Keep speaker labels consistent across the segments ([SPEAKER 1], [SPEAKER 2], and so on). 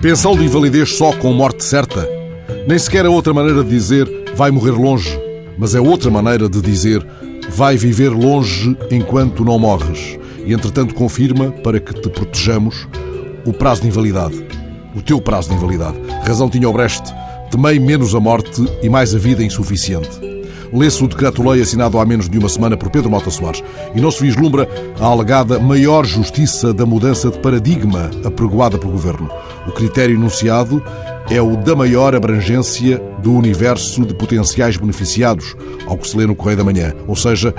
[SPEAKER 1] Pensão de invalidez só com morte certa? Nem sequer é outra maneira de dizer vai morrer longe, mas é outra maneira de dizer vai viver longe enquanto não morres. E entretanto confirma, para que te protejamos, o prazo de invalidade. O teu prazo de invalidade. Razão tinha o Brecht. Temei menos a morte e mais a vida insuficiente lê-se o decreto-lei assinado há menos de uma semana por Pedro Mota Soares e não se vislumbra a alegada maior justiça da mudança de paradigma apregoada pelo Governo. O critério enunciado é o da maior abrangência do universo de potenciais beneficiados, ao que se lê no Correio da Manhã. Ou seja,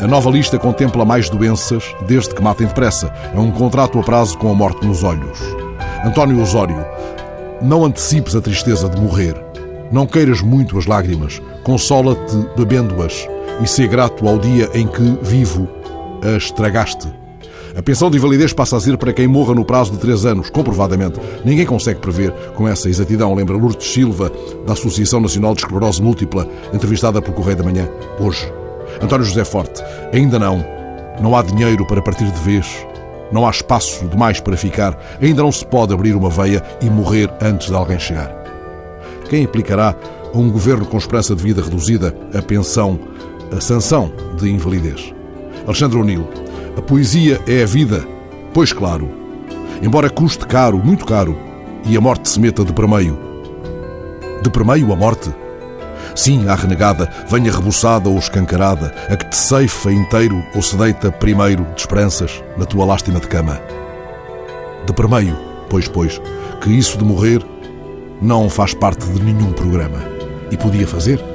[SPEAKER 1] a nova lista contempla mais doenças desde que matem depressa. É um contrato a prazo com a morte nos olhos. António Osório, não antecipes a tristeza de morrer. Não queiras muito as lágrimas, consola-te bebendo-as e ser grato ao dia em que, vivo, as tragaste. A pensão de invalidez passa a ser para quem morra no prazo de três anos, comprovadamente. Ninguém consegue prever com essa exatidão, lembra Lourdes Silva, da Associação Nacional de Esclerose Múltipla, entrevistada pelo Correio da Manhã, hoje. António José Forte, ainda não. Não há dinheiro para partir de vez. Não há espaço demais para ficar. Ainda não se pode abrir uma veia e morrer antes de alguém chegar. Quem aplicará a um governo com esperança de vida reduzida a pensão, a sanção de invalidez? Alexandre O'Neill. A poesia é a vida? Pois claro. Embora custe caro, muito caro, e a morte se meta de permeio. De permeio a morte? Sim, a renegada, venha rebuçada ou escancarada, a que te ceifa inteiro ou se deita primeiro de esperanças na tua lástima de cama. De permeio, pois, pois, que isso de morrer não faz parte de nenhum programa. E podia fazer?